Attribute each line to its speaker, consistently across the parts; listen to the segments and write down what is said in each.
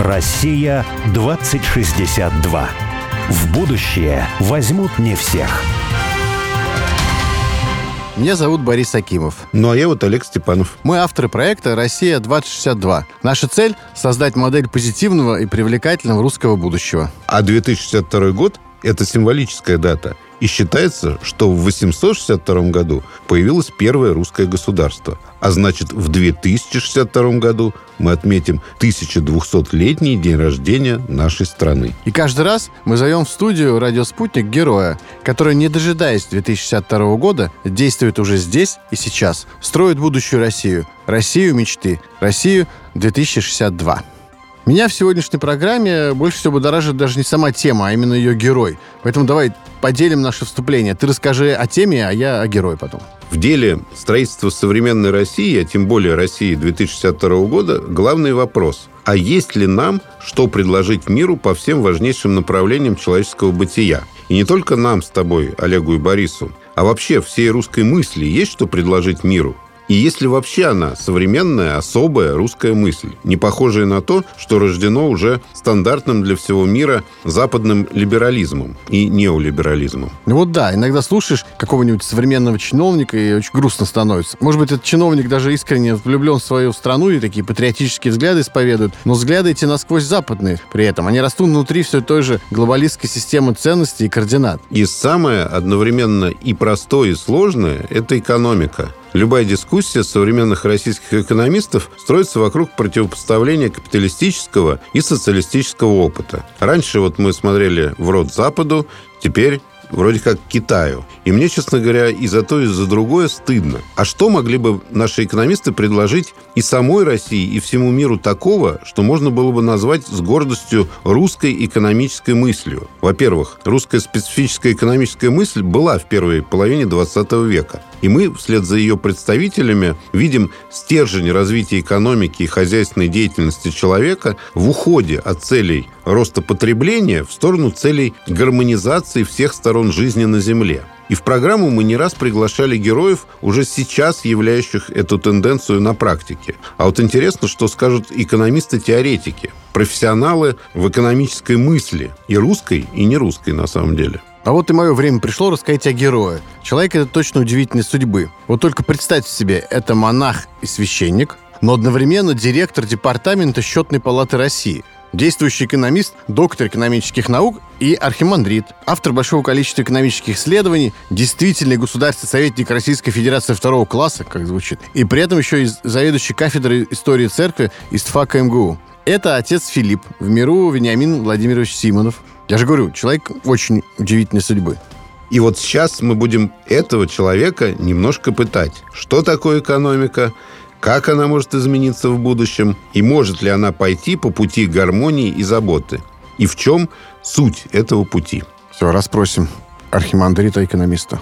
Speaker 1: Россия 2062. В будущее возьмут не всех.
Speaker 2: Меня зовут Борис Акимов.
Speaker 3: Ну, а я вот Олег Степанов.
Speaker 2: Мы авторы проекта «Россия-2062». Наша цель – создать модель позитивного и привлекательного русского будущего.
Speaker 3: А 2062 год – это символическая дата – и считается, что в 862 году появилось первое русское государство. А значит, в 2062 году мы отметим 1200-летний день рождения нашей страны.
Speaker 2: И каждый раз мы зовем в студию «Радио Спутник» героя, который, не дожидаясь 2062 года, действует уже здесь и сейчас, строит будущую Россию. Россию мечты. Россию 2062. Меня в сегодняшней программе больше всего будоражит даже не сама тема, а именно ее герой. Поэтому давай поделим наше вступление. Ты расскажи о теме, а я о герое потом.
Speaker 3: В деле строительства современной России, а тем более России 2062 года, главный вопрос – а есть ли нам что предложить миру по всем важнейшим направлениям человеческого бытия? И не только нам с тобой, Олегу и Борису, а вообще всей русской мысли есть что предложить миру? И есть ли вообще она современная, особая русская мысль, не похожая на то, что рождено уже стандартным для всего мира западным либерализмом и неолиберализмом?
Speaker 2: Ну вот да, иногда слушаешь какого-нибудь современного чиновника, и очень грустно становится. Может быть, этот чиновник даже искренне влюблен в свою страну и такие патриотические взгляды исповедует, но взгляды эти насквозь западные при этом. Они растут внутри все той же глобалистской системы ценностей и координат.
Speaker 3: И самое одновременно и простое, и сложное – это экономика. Любая дискуссия современных российских экономистов строится вокруг противопоставления капиталистического и социалистического опыта. Раньше вот мы смотрели в рот Западу, теперь вроде как Китаю. И мне, честно говоря, и за то, и за другое стыдно. А что могли бы наши экономисты предложить и самой России, и всему миру такого, что можно было бы назвать с гордостью русской экономической мыслью? Во-первых, русская специфическая экономическая мысль была в первой половине 20 века. И мы, вслед за ее представителями, видим стержень развития экономики и хозяйственной деятельности человека в уходе от целей роста потребления в сторону целей гармонизации всех сторон жизни на Земле. И в программу мы не раз приглашали героев, уже сейчас являющих эту тенденцию на практике. А вот интересно, что скажут экономисты-теоретики, профессионалы в экономической мысли, и русской, и не русской на самом деле.
Speaker 2: А вот и мое время пришло рассказать о герое. Человек это точно удивительной судьбы. Вот только представьте себе, это монах и священник, но одновременно директор департамента Счетной палаты России – действующий экономист, доктор экономических наук и архимандрит, автор большого количества экономических исследований, действительный государственный советник Российской Федерации второго класса, как звучит, и при этом еще и заведующий кафедрой истории церкви из ТФАК МГУ. Это отец Филипп, в миру Вениамин Владимирович Симонов. Я же говорю, человек очень удивительной судьбы.
Speaker 3: И вот сейчас мы будем этого человека немножко пытать. Что такое экономика? Как она может измениться в будущем? И может ли она пойти по пути гармонии и заботы? И в чем суть этого пути?
Speaker 2: Все, расспросим архимандрита-экономиста.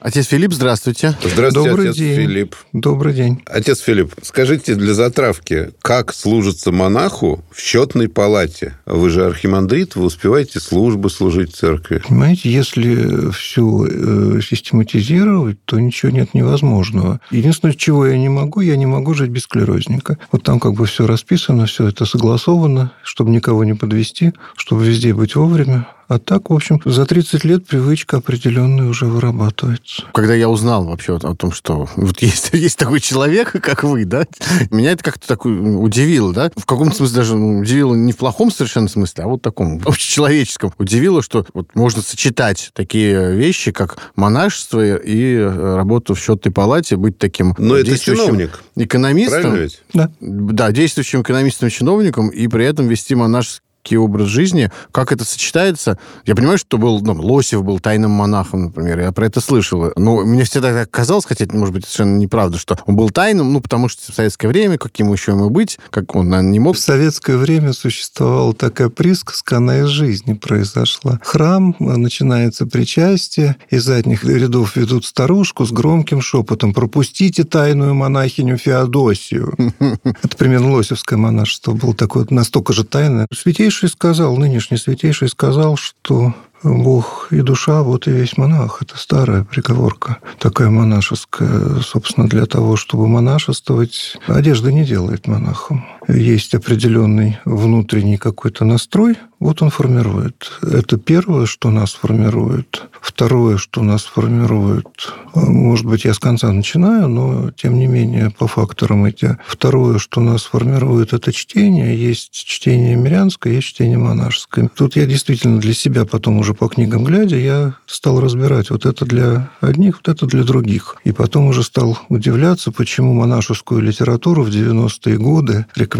Speaker 2: Отец Филипп, здравствуйте.
Speaker 3: Здравствуйте, Добрый отец день. Филипп.
Speaker 4: Добрый день.
Speaker 3: Отец Филипп, скажите для затравки, как служится монаху в счетной палате? Вы же архимандрит, вы успеваете службы служить в церкви.
Speaker 4: Понимаете, если все э, систематизировать, то ничего нет невозможного. Единственное, чего я не могу, я не могу жить без склерозника. Вот там как бы все расписано, все это согласовано, чтобы никого не подвести, чтобы везде быть вовремя. А так, в общем, за 30 лет привычка определенная уже вырабатывается.
Speaker 2: Когда я узнал вообще о том, что вот есть, есть такой человек, как вы, да, меня это как-то так удивило, да, в каком-то смысле даже удивило не в плохом совершенно смысле, а вот таком общечеловеческом. Удивило, что вот можно сочетать такие вещи, как монашество и э, работу в счетной палате, быть таким
Speaker 3: Но это чиновник.
Speaker 2: экономистом.
Speaker 3: ведь?
Speaker 4: Да.
Speaker 2: Да, действующим экономистом-чиновником и при этом вести монашеский образ жизни, как это сочетается. Я понимаю, что был, ну, Лосев был тайным монахом, например, я про это слышал. Но мне всегда так казалось, хотя, может быть, совершенно неправда, что он был тайным, ну, потому что в советское время, каким еще ему быть, как он, наверное, не мог.
Speaker 4: В советское время существовала такая присказка, она из жизни произошла. Храм, начинается причастие, из задних рядов ведут старушку с громким шепотом «Пропустите тайную монахиню Феодосию». Это примерно лосевское монашество было такое настолько же тайное. Святейший святейший сказал, нынешний святейший сказал, что Бог и душа, вот и весь монах. Это старая приговорка, такая монашеская. Собственно, для того, чтобы монашествовать, одежда не делает монахом. Есть определенный внутренний какой-то настрой, вот он формирует. Это первое, что нас формирует. Второе, что нас формирует, может быть, я с конца начинаю, но, тем не менее, по факторам эти. Второе, что нас формирует, это чтение. Есть чтение мирянское, есть чтение монашеское. Тут я действительно для себя потом уже по книгам глядя, я стал разбирать, вот это для одних, вот это для других. И потом уже стал удивляться, почему монашескую литературу в 90-е годы рекомендовали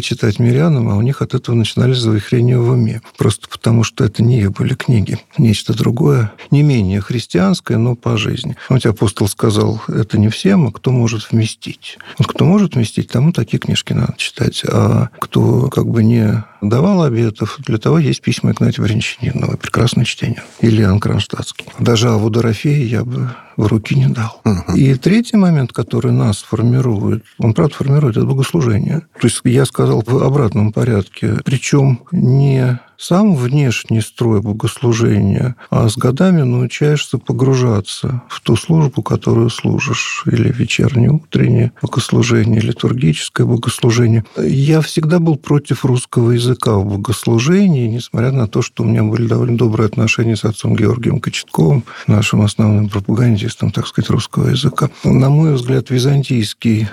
Speaker 4: читать мирянам, а у них от этого начинались завихрения в уме. Просто потому, что это не их были книги. Нечто другое, не менее христианское, но по жизни. Вот апостол сказал, это не всем, а кто может вместить. Вот кто может вместить, тому такие книжки надо читать. А кто как бы не давал обетов, для того есть письма Игнатия Бринчанинова. Прекрасное чтение. Иоанн Кронштадтский. Даже Аву Дорофея я бы в руки не дал. Угу. И третий момент, который нас формирует, он, правда, формирует это богослужение. То есть я сказал в обратном порядке. Причем не сам внешний строй богослужения, а с годами научаешься погружаться в ту службу, которую служишь, или вечернее, утреннее богослужение, литургическое богослужение. Я всегда был против русского языка в богослужении, несмотря на то, что у меня были довольно добрые отношения с отцом Георгием Кочетковым, нашим основным пропагандистом, так сказать, русского языка. На мой взгляд, византийский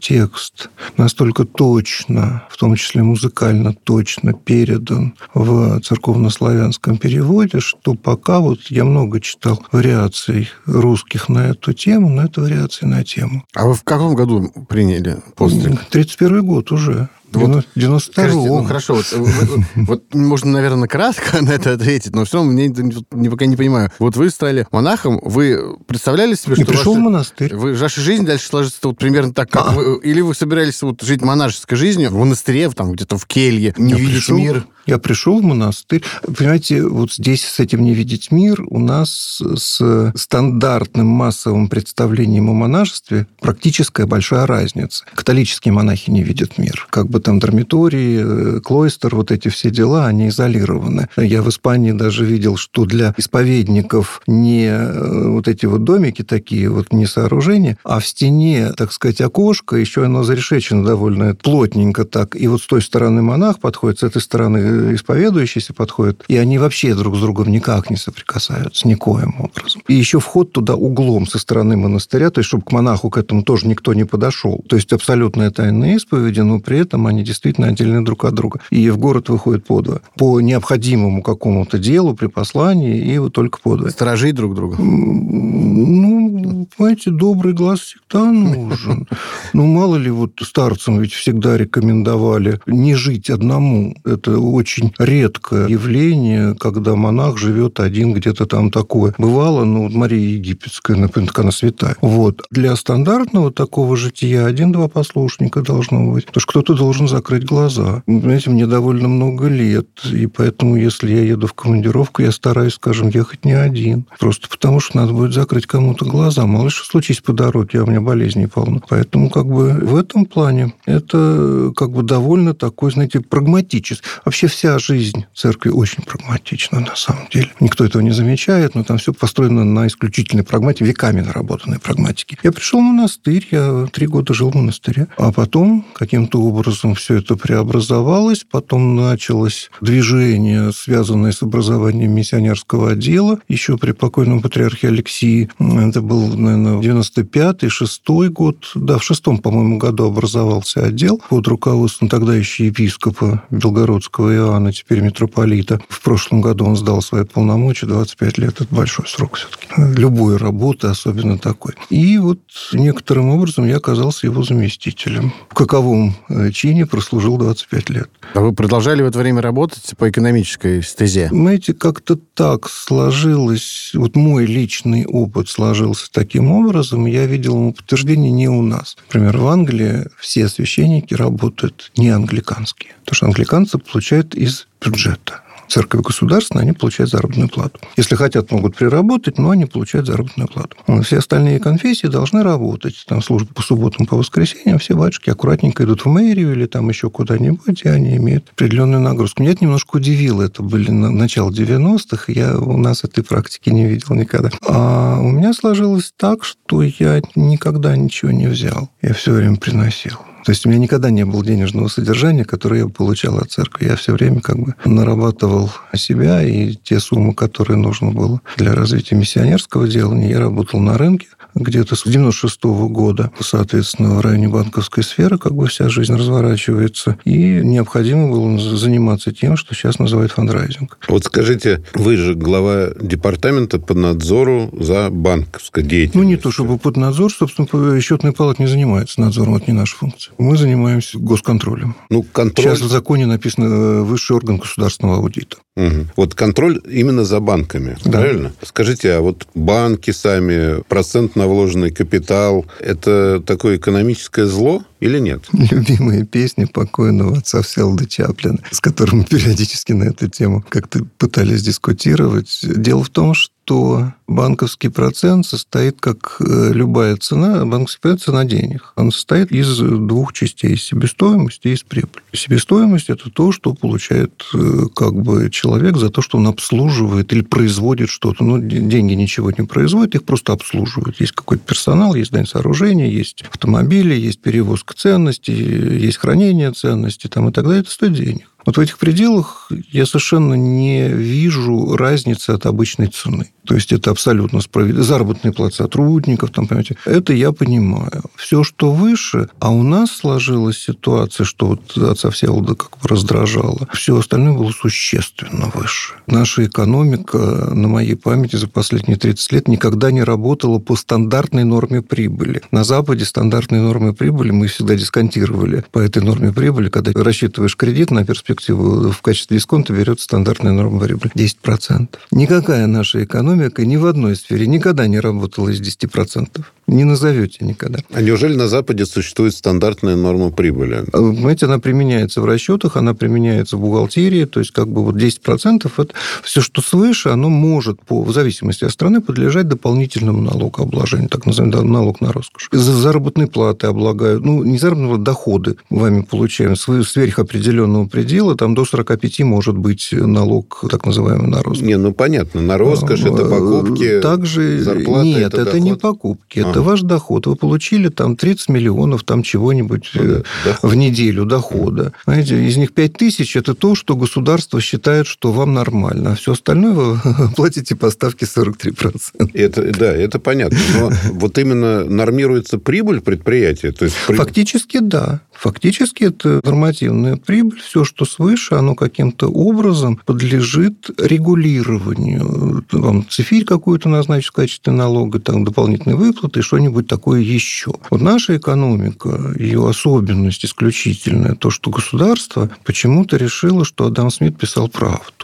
Speaker 4: текст настолько точно, в том числе музыкально точно передан в церковнославянском переводе, что пока вот я много читал вариаций русских на эту тему, но это вариации на тему.
Speaker 2: А вы в каком году приняли постриг?
Speaker 4: 31 год уже. Вот, 92
Speaker 2: Скажите, ну хорошо, вот, вот, вот можно, наверное, кратко на это ответить, но все равно мне не, пока не понимаю. Вот вы стали монахом, вы представляли себе,
Speaker 4: что... пришел ваша, в монастырь.
Speaker 2: Вы, ваша жизнь дальше сложится вот примерно так, как а. вы... Или вы собирались вот жить монашеской жизнью в монастыре, там где-то в келье, не я видеть пришел, мир?
Speaker 4: Я пришел в монастырь. Понимаете, вот здесь с этим не видеть мир у нас с стандартным массовым представлением о монашестве практическая большая разница. Католические монахи не видят мир. Как бы там дармитории, э, клойстер, вот эти все дела, они изолированы. Я в Испании даже видел, что для исповедников не э, вот эти вот домики такие, вот не сооружения, а в стене, так сказать, окошко, еще оно зарешечено довольно плотненько так. И вот с той стороны монах подходит, с этой стороны исповедующиеся подходят, и они вообще друг с другом никак не соприкасаются, никоим образом. И еще вход туда углом со стороны монастыря, то есть, чтобы к монаху к этому тоже никто не подошел. То есть, абсолютная тайна исповеди, но при этом они действительно отдельны друг от друга. И в город выходят по два. По необходимому какому-то делу при послании, и вот только по два.
Speaker 2: Сторожить друг друга?
Speaker 4: Ну, понимаете, добрый глаз всегда нужен. Ну, мало ли, вот старцам ведь всегда рекомендовали не жить одному. Это очень редкое явление, когда монах живет один где-то там такое. Бывало, ну, Мария Египетская, например, она святая. Вот. Для стандартного такого жития один-два послушника должно быть. Потому что кто-то должен закрыть глаза. Знаете, мне довольно много лет, и поэтому, если я еду в командировку, я стараюсь, скажем, ехать не один. Просто потому, что надо будет закрыть кому-то глаза. Мало что случись по дороге, а у меня болезней полно. Поэтому, как бы, в этом плане это, как бы, довольно такой, знаете, прагматический. Вообще вся жизнь церкви очень прагматична, на самом деле. Никто этого не замечает, но там все построено на исключительной прагматике, веками наработанной прагматике. Я пришел в монастырь, я три года жил в монастыре, а потом каким-то образом все это преобразовалось, потом началось движение, связанное с образованием миссионерского отдела, еще при покойном патриархе Алексии. Это был, наверное, 95-й, 6 год. Да, в шестом, по-моему, году образовался отдел под руководством тогда еще епископа Белгородского Иоанна, теперь митрополита. В прошлом году он сдал свои полномочия, 25 лет. Это большой срок все-таки. Любой работы, особенно такой. И вот некоторым образом я оказался его заместителем. В каковом э, чине прослужил 25 лет.
Speaker 2: А вы продолжали в это время работать по экономической стезе?
Speaker 4: Знаете, как-то так сложилось. Вот мой личный опыт сложился таким образом. Я видел ему подтверждение не у нас. Например, в Англии все священники работают не англиканские. Потому что англиканцы получают из бюджета церковь государственная, они получают заработную плату. Если хотят, могут приработать, но они получают заработную плату. Все остальные конфессии должны работать. Там службы по субботам, по воскресеньям, все батюшки аккуратненько идут в мэрию или там еще куда-нибудь, и они имеют определенную нагрузку. Меня это немножко удивило. Это были начало 90-х. Я у нас этой практики не видел никогда. А у меня сложилось так, что я никогда ничего не взял. Я все время приносил. То есть у меня никогда не было денежного содержания, которое я получал от церкви. Я все время как бы нарабатывал себя, и те суммы, которые нужно было для развития миссионерского делания, я работал на рынке, где-то с 96 -го года, соответственно, в районе банковской сферы как бы вся жизнь разворачивается, и необходимо было заниматься тем, что сейчас называют фандрайзинг.
Speaker 3: Вот скажите, вы же глава департамента по надзору за банковской деятельностью.
Speaker 4: Ну, не то чтобы под надзор, собственно, счетная палата не занимается надзором, это не наша функция. Мы занимаемся госконтролем.
Speaker 3: Ну, контроль...
Speaker 4: Сейчас в законе написано э, высший орган государственного аудита.
Speaker 3: Угу. Вот контроль именно за банками, да. правильно? Скажите, а вот банки сами, процент на вложенный капитал, это такое экономическое зло или нет?
Speaker 4: Любимые песни покойного отца Всеволода Чаплина, с которым мы периодически на эту тему как-то пытались дискутировать. Дело в том, что банковский процент состоит, как э, любая цена, банковский процент – цена денег. Он состоит из двух частей – себестоимости и из прибыли. Себестоимость – это то, что получает э, как бы человек за то, что он обслуживает или производит что-то. Ну, деньги ничего не производят, их просто обслуживают. Есть какой-то персонал, есть дань сооружения, есть автомобили, есть перевозка ценностей, есть хранение ценностей там, и так далее. Это стоит денег. Вот в этих пределах я совершенно не вижу разницы от обычной цены. То есть это абсолютно справедливо. Заработные платы сотрудников, там, понимаете, это я понимаю. Все, что выше, а у нас сложилась ситуация, что вот отца Всеволода как бы раздражало, все остальное было существенно выше. Наша экономика на моей памяти за последние 30 лет никогда не работала по стандартной норме прибыли. На Западе стандартные нормы прибыли мы всегда дисконтировали по этой норме прибыли, когда рассчитываешь кредит на перспективу, в качестве дисконта берет стандартная норма прибыли 10%. Никакая наша экономика экономика ни в одной сфере никогда не работала из 10%. Не назовете никогда.
Speaker 3: А неужели на Западе существует стандартная норма прибыли?
Speaker 4: Понимаете, она применяется в расчетах, она применяется в бухгалтерии, то есть как бы вот 10% это все, что свыше, оно может, по, в зависимости от страны, подлежать дополнительному налогообложению, так называемый налог на роскошь. За заработные платы облагают, ну, не заработные платы, доходы вами получаем сверх определенного предела, там до 45 может быть налог, так называемый, на роскошь.
Speaker 3: Не, ну, понятно, на роскошь это покупки,
Speaker 4: Также
Speaker 3: зарплата,
Speaker 4: Нет,
Speaker 3: это,
Speaker 4: это не покупки, ага. это ваш доход. Вы получили там 30 миллионов там чего-нибудь ну, да, в неделю дохода. Знаете, из них 5 тысяч – это то, что государство считает, что вам нормально, а все остальное вы платите по ставке 43%.
Speaker 3: Это, да, это понятно. Но вот именно нормируется прибыль предприятия? То есть...
Speaker 4: Фактически, да. Фактически это нормативная прибыль. Все, что свыше, оно каким-то образом подлежит регулированию. Вам цифирь какую-то назначить в качестве налога, там дополнительные выплаты, что-нибудь такое еще. Вот наша экономика, ее особенность исключительная, то, что государство почему-то решило, что Адам Смит писал правду.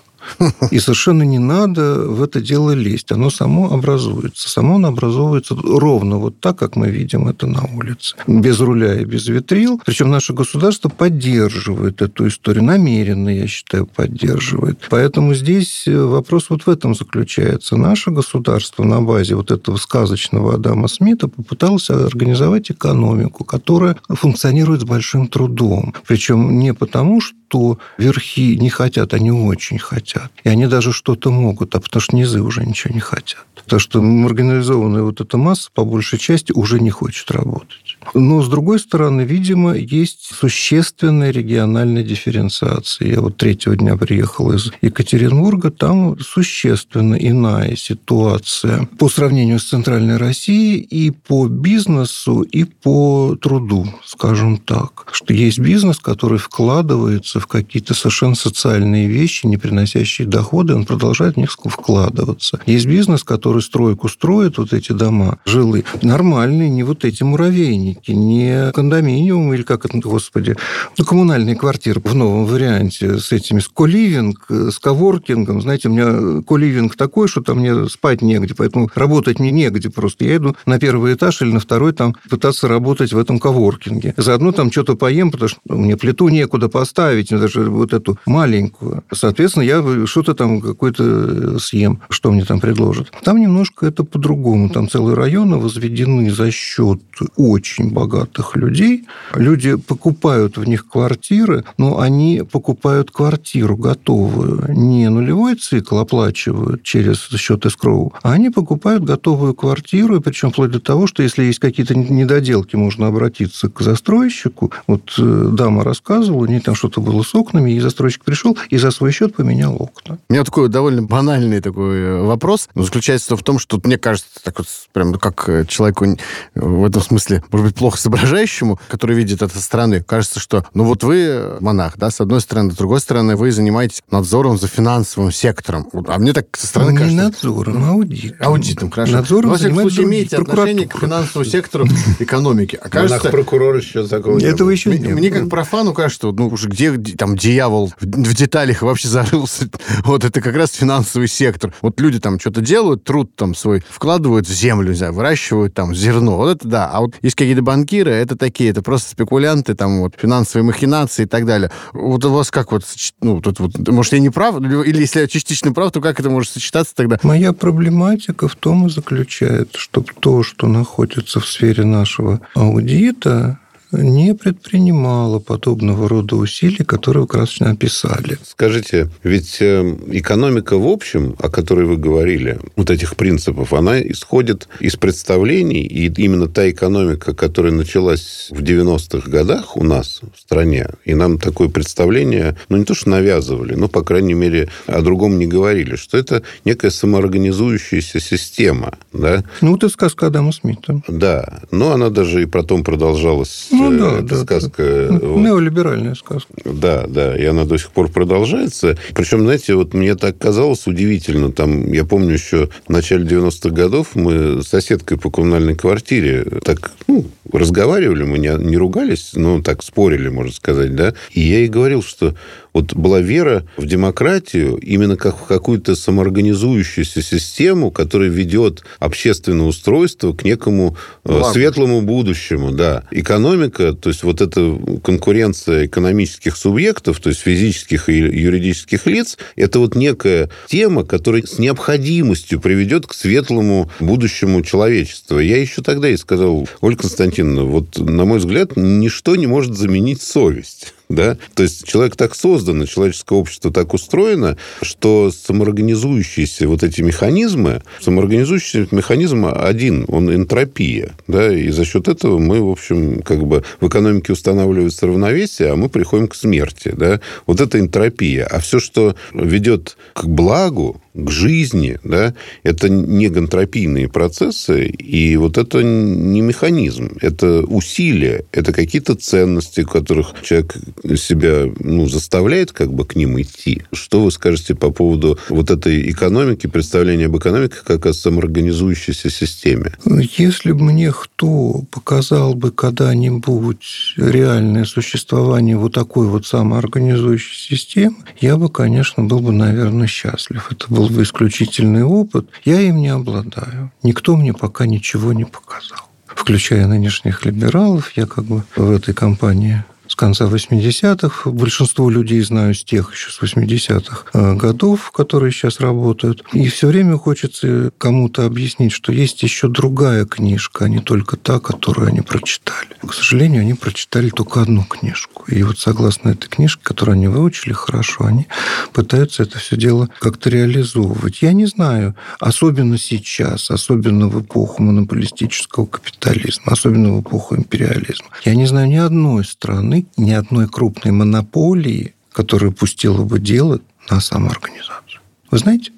Speaker 4: И совершенно не надо в это дело лезть. Оно само образуется. Само оно образовывается ровно вот так, как мы видим это на улице. Без руля и без ветрил. Причем наше государство поддерживает эту историю. Намеренно, я считаю, поддерживает. Поэтому здесь вопрос вот в этом заключается. Наше государство на базе вот этого сказочного Адама Смита попыталось организовать экономику, которая функционирует с большим трудом. Причем не потому, что что верхи не хотят, они очень хотят. И они даже что-то могут, а потому что низы уже ничего не хотят. Потому что маргинализованная вот эта масса, по большей части, уже не хочет работать. Но, с другой стороны, видимо, есть существенная региональная дифференциация. Я вот третьего дня приехал из Екатеринбурга, там существенно иная ситуация по сравнению с Центральной Россией и по бизнесу, и по труду, скажем так. Что есть бизнес, который вкладывается в какие-то совершенно социальные вещи, не приносящие доходы, он продолжает в них вкладываться. Есть бизнес, который стройку строит, вот эти дома жилые, нормальные, не вот эти муравейники, домики, не кондоминиум или как это, господи, ну, коммунальные квартиры в новом варианте с этими, с коливинг, с коворкингом. Знаете, у меня коливинг такой, что там мне спать негде, поэтому работать мне негде просто. Я иду на первый этаж или на второй там пытаться работать в этом коворкинге. Заодно там что-то поем, потому что мне плиту некуда поставить, даже вот эту маленькую. Соответственно, я что-то там какой-то съем, что мне там предложат. Там немножко это по-другому. Там целые районы возведены за счет очень богатых людей. Люди покупают в них квартиры, но они покупают квартиру готовую. Не нулевой цикл оплачивают через счет эскроу, а они покупают готовую квартиру, причем вплоть до того, что если есть какие-то недоделки, можно обратиться к застройщику. Вот э, дама рассказывала, у нее там что-то было с окнами, и застройщик пришел и за свой счет поменял окна.
Speaker 2: У меня такой довольно банальный такой э, вопрос. Заключается в том, что мне кажется, так вот прям как э, человеку в этом смысле, может быть, плохо соображающему, который видит это со стороны, кажется, что, ну вот вы монах, да, с одной стороны, с другой стороны, вы занимаетесь надзором за финансовым сектором. А мне так со стороны
Speaker 4: Не
Speaker 2: кажется...
Speaker 4: надзором, а аудитом.
Speaker 2: Аудитом, хорошо.
Speaker 4: Надзором
Speaker 2: Но, во всяком случае, имеете отношение к финансовому сектору экономики. А кажется,
Speaker 3: Монах-прокурор еще такого не
Speaker 4: Этого еще
Speaker 2: мне,
Speaker 4: нет.
Speaker 2: мне как профану кажется, ну уже где там дьявол в, в деталях вообще зарылся, вот это как раз финансовый сектор. Вот люди там что-то делают, труд там свой вкладывают в землю, не знаю, выращивают там зерно. Вот это да. А вот есть какие-то банкиры, это такие, это просто спекулянты, там вот финансовые махинации и так далее. Вот у вас как вот, ну, тут вот, может, я не прав, или если я частично прав, то как это может сочетаться тогда?
Speaker 4: Моя проблематика в том и заключается, что то, что находится в сфере нашего аудита, не предпринимало подобного рода усилий, которые вы красочно описали.
Speaker 3: Скажите, ведь э, экономика в общем, о которой вы говорили, вот этих принципов, она исходит из представлений, и именно та экономика, которая началась в 90-х годах у нас в стране, и нам такое представление, ну, не то что навязывали, но, по крайней мере, о другом не говорили, что это некая самоорганизующаяся система, да,
Speaker 4: Ну, вот и сказка Адама Смита.
Speaker 3: да, но она даже и потом продолжалась,
Speaker 4: Ну,
Speaker 3: э,
Speaker 4: да,
Speaker 3: эта
Speaker 4: да,
Speaker 3: сказка.
Speaker 4: да.
Speaker 3: вот.
Speaker 4: Неолиберальная сказка.
Speaker 3: Да, да, и она до сих пор продолжается. Причем, знаете, вот мне так казалось удивительно, там, я помню еще в начале 90-х годов мы с соседкой по коммунальной квартире так, ну, разговаривали, мы не, не ругались, но так спорили, можно сказать, да, и я ей говорил, что вот была вера в демократию именно как в какую-то самоорганизующуюся систему, которая ведет общественное устройство к некому э,
Speaker 2: Ладно.
Speaker 3: светлому будущему, да. Экономика, то есть вот эта конкуренция экономических субъектов, то есть физических и юридических лиц, это вот некая тема, которая с необходимостью приведет к светлому будущему человечества. Я еще тогда и сказал, Ольга Константиновна, вот, на мой взгляд, ничто не может заменить совесть. Да? То есть человек так создан, человеческое общество так устроено, что самоорганизующиеся вот эти механизмы, самоорганизующийся механизм один, он энтропия. Да? И за счет этого мы, в общем, как бы в экономике устанавливается равновесие, а мы приходим к смерти. Да? Вот это энтропия. А все, что ведет к благу, к жизни, да, это не гонтропийные процессы, и вот это не механизм, это усилия, это какие-то ценности, которых человек себя ну, заставляет как бы к ним идти. Что вы скажете по поводу вот этой экономики, представления об экономике как о самоорганизующейся системе?
Speaker 4: Если бы мне кто показал бы когда-нибудь реальное существование вот такой вот самоорганизующей системы, я бы, конечно, был бы, наверное, счастлив. Это был бы исключительный опыт. Я им не обладаю. Никто мне пока ничего не показал. Включая нынешних либералов, я как бы в этой компании с конца 80-х. Большинство людей знаю с тех еще с 80-х э, годов, которые сейчас работают. И все время хочется кому-то объяснить, что есть еще другая книжка, а не только та, которую они прочитали. К сожалению, они прочитали только одну книжку. И вот согласно этой книжке, которую они выучили хорошо, они пытаются это все дело как-то реализовывать. Я не знаю, особенно сейчас, особенно в эпоху монополистического капитализма, особенно в эпоху империализма. Я не знаю ни одной страны, ни одной крупной монополии, которая пустила бы дело на самоорганизацию. Вы знаете?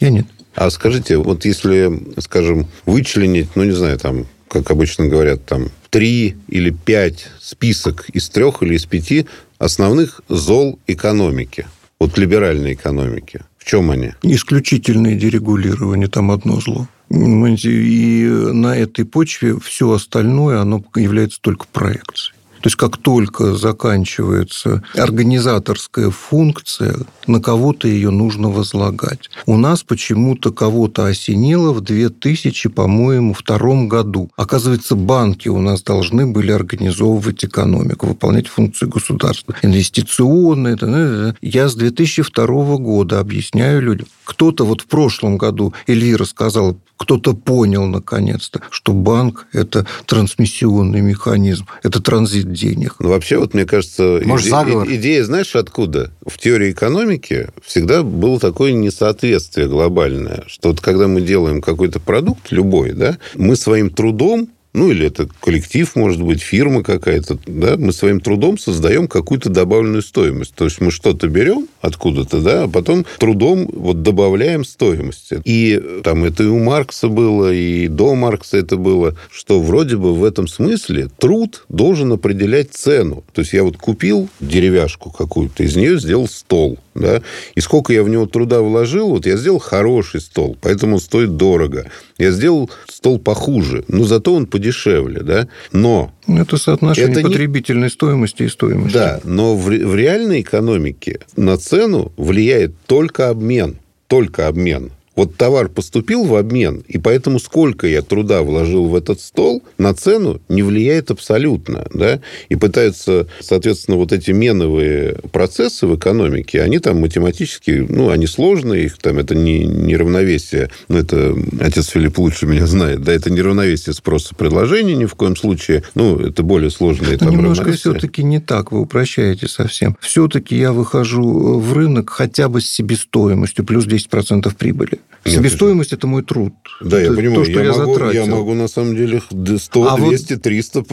Speaker 4: Я нет.
Speaker 3: А скажите, вот если, скажем, вычленить, ну, не знаю, там, как обычно говорят, там, три или пять список из трех или из пяти основных зол экономики, вот либеральной экономики. В В чем они?
Speaker 4: Исключительное дерегулирование, там одно зло. И на этой почве все остальное, оно является только проекцией. То есть как только заканчивается организаторская функция, на кого-то ее нужно возлагать. У нас почему-то кого-то осенило в 2000, по-моему, втором году. Оказывается, банки у нас должны были организовывать экономику, выполнять функции государства. Инвестиционные. Я с 2002 года объясняю людям. Кто-то вот в прошлом году, Эльвира сказала, кто-то понял наконец-то, что банк – это трансмиссионный механизм, это транзит денег.
Speaker 3: Ну, вообще, вот мне кажется, Может, иде- заговор? идея, знаешь, откуда? В теории экономики всегда было такое несоответствие глобальное, что вот когда мы делаем какой-то продукт, любой, да, мы своим трудом ну или это коллектив, может быть, фирма какая-то, да, мы своим трудом создаем какую-то добавленную стоимость. То есть мы что-то берем откуда-то, да, а потом трудом вот добавляем стоимости. И там это и у Маркса было, и до Маркса это было, что вроде бы в этом смысле труд должен определять цену. То есть я вот купил деревяшку какую-то, из нее сделал стол да, и сколько я в него труда вложил, вот я сделал хороший стол, поэтому он стоит дорого. Я сделал стол похуже, но зато он подешевле, да, но...
Speaker 4: Это соотношение это потребительной не... стоимости и стоимости.
Speaker 3: Да, но в, в реальной экономике на цену влияет только обмен, только обмен. Вот товар поступил в обмен, и поэтому сколько я труда вложил в этот стол, на цену не влияет абсолютно. Да? И пытаются, соответственно, вот эти меновые процессы в экономике, они там математически, ну, они сложные, их там, это не, не равновесие, ну, это отец Филипп лучше меня знает, да, это не равновесие спроса предложения ни в коем случае, ну, это более сложные
Speaker 4: это там немножко все-таки не так, вы упрощаете совсем. Все-таки я выхожу в рынок хотя бы с себестоимостью плюс 10% прибыли. Себестоимость – это мой труд.
Speaker 3: Да,
Speaker 4: это
Speaker 3: я понимаю. То, что я, я могу, затратил. Я могу, на самом деле, 100, а 200, вот, 300...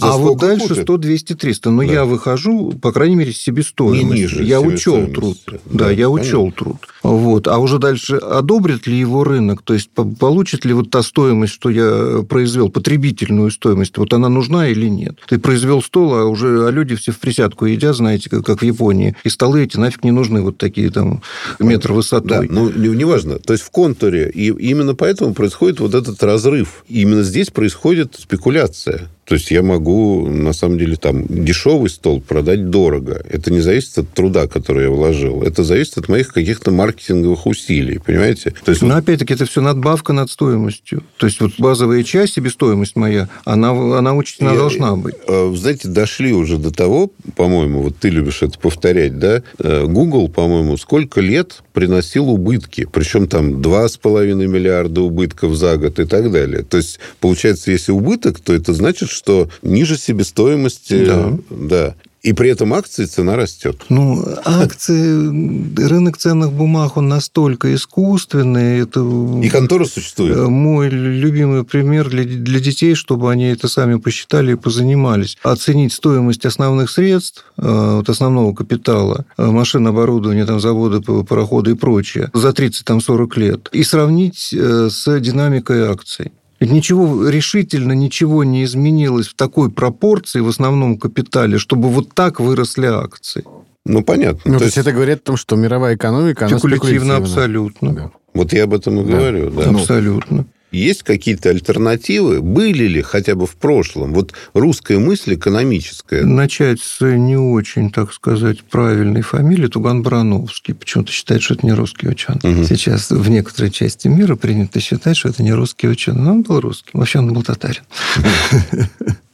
Speaker 4: А вот дальше будет? 100, 200, 300. Но да. я выхожу, по крайней мере, с себестоимостью. Не ниже Я учел труд. Да, да я учел труд. Вот. А уже дальше одобрит ли его рынок? То есть, получит ли вот та стоимость, что я произвел, потребительную стоимость, вот она нужна или нет? Ты произвел стол, а уже а люди все в присядку едят, знаете, как, как в Японии. И столы эти нафиг не нужны, вот такие там метры высотой.
Speaker 3: Да, ну, неважно. То есть, в контуре. И именно поэтому происходит вот этот разрыв. И именно здесь происходит спекуляция. То есть я могу, на самом деле, там дешевый стол продать дорого. Это не зависит от труда, который я вложил. Это зависит от моих каких-то маркетинговых усилий, понимаете?
Speaker 4: То есть, Но вот... опять-таки это все надбавка над стоимостью. То есть вот базовая часть, себестоимость моя, она, она учтена я, должна быть.
Speaker 3: Э, знаете, дошли уже до того, по-моему, вот ты любишь это повторять, да? Э, Google, по-моему, сколько лет приносил убытки. Причем там 2,5 миллиарда убытков за год и так далее. То есть, получается, если убыток, то это значит, что ниже себестоимости... Да. да. И при этом акции цена растет.
Speaker 4: Ну, акции, рынок ценных бумаг, он настолько искусственный. Это
Speaker 3: и контора существует.
Speaker 4: Мой любимый пример для, для детей, чтобы они это сами посчитали и позанимались. Оценить стоимость основных средств, э, вот основного капитала, э, машин, оборудования, там, заводы, пароходы и прочее, за 30-40 лет, и сравнить э, с динамикой акций. Ведь ничего решительно, ничего не изменилось в такой пропорции в основном капитале, чтобы вот так выросли акции.
Speaker 3: Ну, понятно.
Speaker 2: Ну, то, то есть, это говорит о том, что мировая экономика, она
Speaker 4: спекулятивна. абсолютно. Да.
Speaker 3: Вот я об этом и да. говорю. Да.
Speaker 4: Абсолютно.
Speaker 3: Есть какие-то альтернативы? Были ли хотя бы в прошлом? Вот русская мысль экономическая.
Speaker 4: Начать с не очень, так сказать, правильной фамилии Туган Барановский. Почему-то считает, что это не русский ученый. Угу. Сейчас в некоторой части мира принято считать, что это не русский ученый. Но он был русский. Вообще он был татарин.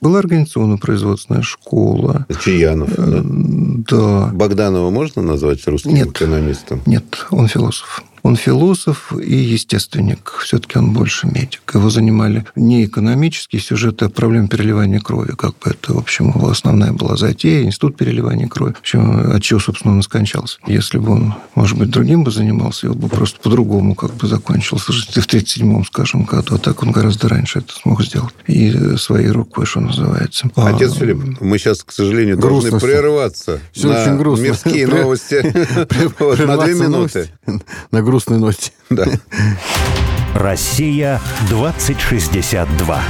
Speaker 4: Была организационно-производственная школа.
Speaker 3: Чаянов, да?
Speaker 4: Да.
Speaker 3: Богданова можно назвать русским
Speaker 4: нет,
Speaker 3: экономистом?
Speaker 4: Нет, он философ. Он философ и естественник. Все-таки он больше медик. Его занимали не экономические сюжеты, а проблемы переливания крови. Как бы это, в общем, его основная была затея, институт переливания крови. В общем, от чего, собственно, он скончался. Если бы он, может быть, другим бы занимался, его бы просто по-другому как бы закончился. В 37-м, скажем, году. А так он гораздо раньше это смог сделать. И своей рукой, что называется.
Speaker 3: Отец а... Филипп, мы сейчас, к сожалению, грустно должны прерваться
Speaker 2: все на очень грустно.
Speaker 3: мирские новости на две минуты.
Speaker 2: На грустной ноте.
Speaker 1: Да. Россия 2062.